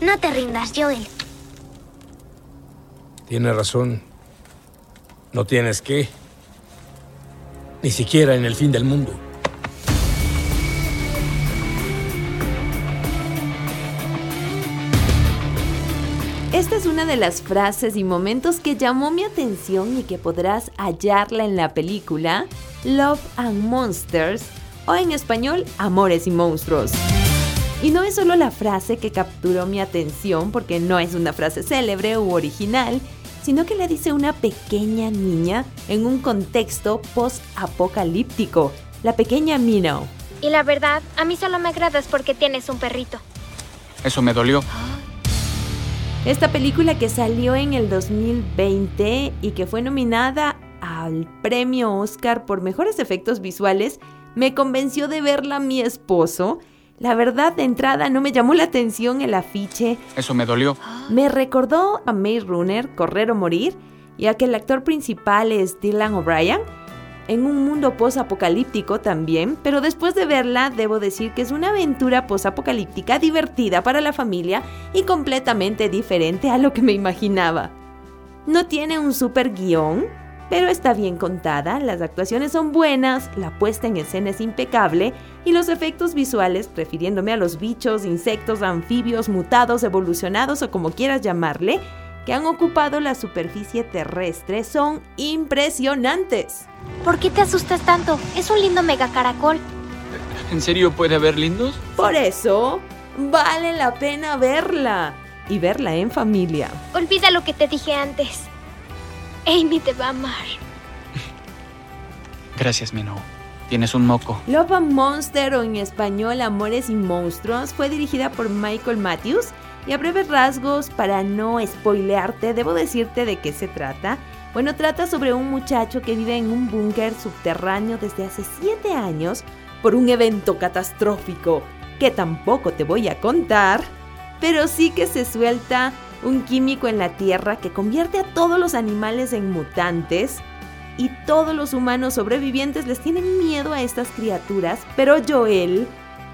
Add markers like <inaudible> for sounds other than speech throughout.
No te rindas, Joel. Tiene razón. No tienes que. Ni siquiera en el fin del mundo. Esta es una de las frases y momentos que llamó mi atención y que podrás hallarla en la película Love and Monsters o en español Amores y Monstruos. Y no es solo la frase que capturó mi atención porque no es una frase célebre u original, sino que la dice una pequeña niña en un contexto post-apocalíptico, la pequeña Minnow. Y la verdad, a mí solo me agradas porque tienes un perrito. Eso me dolió. Esta película que salió en el 2020 y que fue nominada al premio Oscar por mejores efectos visuales, me convenció de verla mi esposo. La verdad, de entrada no me llamó la atención el afiche. Eso me dolió. Me recordó a Maze Runner, Correr o Morir, ya que el actor principal es Dylan O'Brien, en un mundo post-apocalíptico también, pero después de verla debo decir que es una aventura post-apocalíptica divertida para la familia y completamente diferente a lo que me imaginaba. No tiene un super guion, pero está bien contada, las actuaciones son buenas, la puesta en escena es impecable y los efectos visuales, refiriéndome a los bichos, insectos, anfibios, mutados, evolucionados o como quieras llamarle, que han ocupado la superficie terrestre son impresionantes. ¿Por qué te asustas tanto? Es un lindo mega caracol. ¿En serio puede haber lindos? Por eso, vale la pena verla y verla en familia. Olvida lo que te dije antes. Amy te va a amar. Gracias, Minnow. Tienes un moco. Love and Monster o en español Amores y Monstruos fue dirigida por Michael Matthews y a breves rasgos, para no spoilearte, debo decirte de qué se trata. Bueno, trata sobre un muchacho que vive en un búnker subterráneo desde hace 7 años por un evento catastrófico que tampoco te voy a contar, pero sí que se suelta un químico en la Tierra que convierte a todos los animales en mutantes y todos los humanos sobrevivientes les tienen miedo a estas criaturas, pero Joel,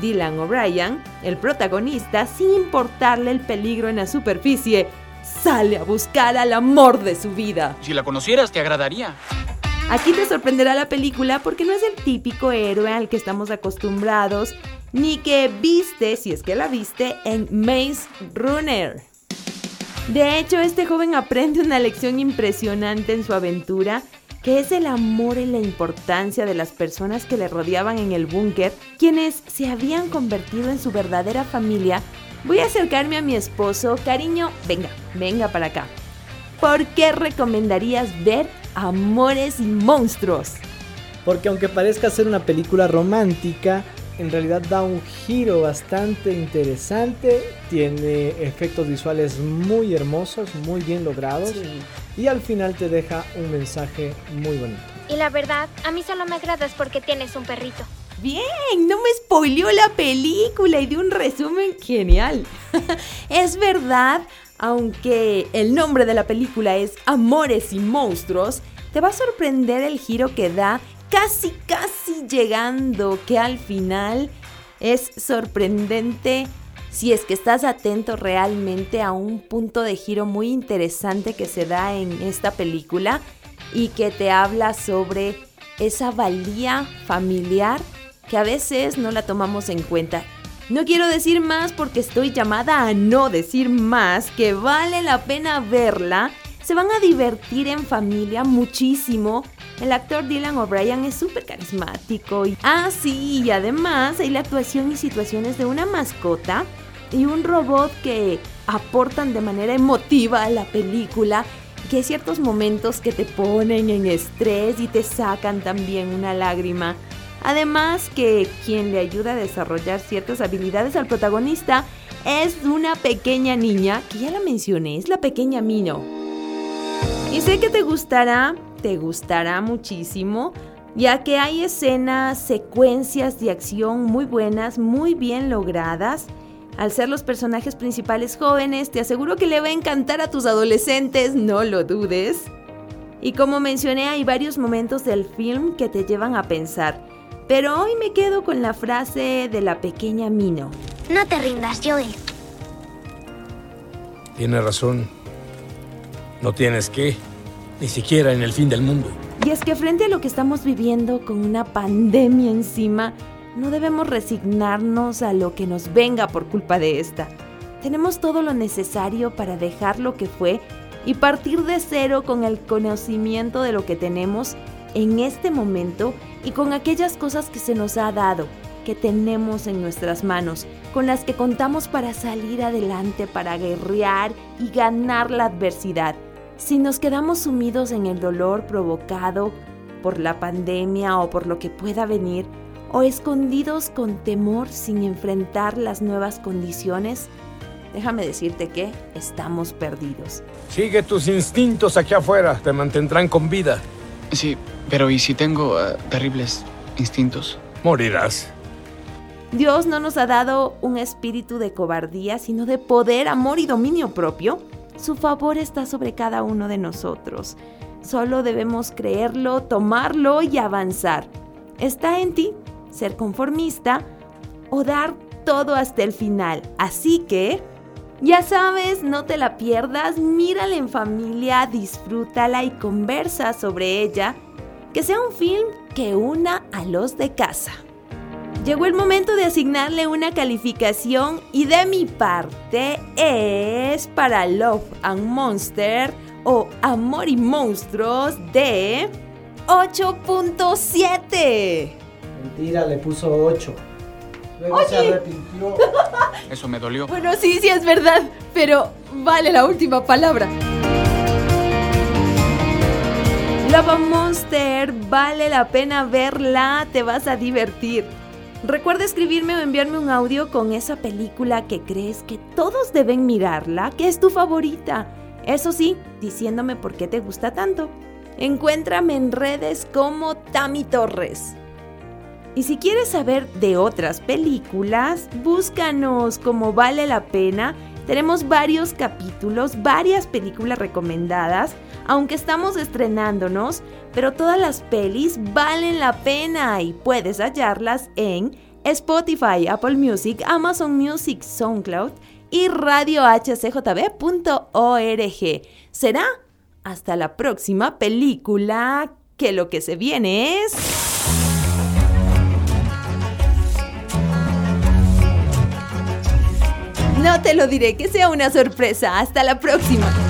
Dylan O'Brien, el protagonista, sin importarle el peligro en la superficie, sale a buscar al amor de su vida. Si la conocieras, te agradaría. Aquí te sorprenderá la película porque no es el típico héroe al que estamos acostumbrados, ni que viste, si es que la viste, en Maze Runner. De hecho, este joven aprende una lección impresionante en su aventura, que es el amor y la importancia de las personas que le rodeaban en el búnker, quienes se habían convertido en su verdadera familia. Voy a acercarme a mi esposo, cariño, venga, venga para acá. ¿Por qué recomendarías ver Amores y Monstruos? Porque aunque parezca ser una película romántica, en realidad da un giro bastante interesante, tiene efectos visuales muy hermosos, muy bien logrados y al final te deja un mensaje muy bonito. Y la verdad, a mí solo me agradas porque tienes un perrito. Bien, no me spoileó la película y de un resumen genial. <laughs> es verdad, aunque el nombre de la película es Amores y Monstruos, te va a sorprender el giro que da casi, casi llegando, que al final es sorprendente si es que estás atento realmente a un punto de giro muy interesante que se da en esta película y que te habla sobre esa valía familiar que a veces no la tomamos en cuenta. No quiero decir más porque estoy llamada a no decir más, que vale la pena verla. Se van a divertir en familia muchísimo. El actor Dylan O'Brien es súper carismático. Y, ah, sí, y además hay la actuación y situaciones de una mascota y un robot que aportan de manera emotiva a la película. Que hay ciertos momentos que te ponen en estrés y te sacan también una lágrima. Además que quien le ayuda a desarrollar ciertas habilidades al protagonista es una pequeña niña, que ya la mencioné, es la pequeña Mino. Y sé que te gustará, te gustará muchísimo, ya que hay escenas, secuencias de acción muy buenas, muy bien logradas. Al ser los personajes principales jóvenes, te aseguro que le va a encantar a tus adolescentes, no lo dudes. Y como mencioné, hay varios momentos del film que te llevan a pensar. Pero hoy me quedo con la frase de la pequeña Mino. No te rindas, Joel. Tiene razón. No tienes que, ni siquiera en el fin del mundo. Y es que frente a lo que estamos viviendo con una pandemia encima, no debemos resignarnos a lo que nos venga por culpa de esta. Tenemos todo lo necesario para dejar lo que fue y partir de cero con el conocimiento de lo que tenemos en este momento y con aquellas cosas que se nos ha dado, que tenemos en nuestras manos, con las que contamos para salir adelante, para guerrear y ganar la adversidad. Si nos quedamos sumidos en el dolor provocado por la pandemia o por lo que pueda venir, o escondidos con temor sin enfrentar las nuevas condiciones, déjame decirte que estamos perdidos. Sigue tus instintos aquí afuera, te mantendrán con vida. Sí, pero ¿y si tengo eh, terribles instintos? Morirás. Dios no nos ha dado un espíritu de cobardía, sino de poder, amor y dominio propio. Su favor está sobre cada uno de nosotros. Solo debemos creerlo, tomarlo y avanzar. Está en ti ser conformista o dar todo hasta el final. Así que, ya sabes, no te la pierdas, mírala en familia, disfrútala y conversa sobre ella. Que sea un film que una a los de casa. Llegó el momento de asignarle una calificación y de mi parte es para Love and Monster o Amor y Monstruos de 8.7. Mentira, le puso 8. Luego se arrepintió. <laughs> Eso me dolió. Bueno, sí, sí es verdad, pero vale la última palabra. Love Monster, vale la pena verla, te vas a divertir. Recuerda escribirme o enviarme un audio con esa película que crees que todos deben mirarla, que es tu favorita. Eso sí, diciéndome por qué te gusta tanto. Encuéntrame en redes como Tami Torres. Y si quieres saber de otras películas, búscanos como vale la pena. Tenemos varios capítulos, varias películas recomendadas, aunque estamos estrenándonos, pero todas las pelis valen la pena y puedes hallarlas en Spotify, Apple Music, Amazon Music, SoundCloud y radiohcjb.org. Será hasta la próxima película, que lo que se viene es... No te lo diré, que sea una sorpresa. Hasta la próxima.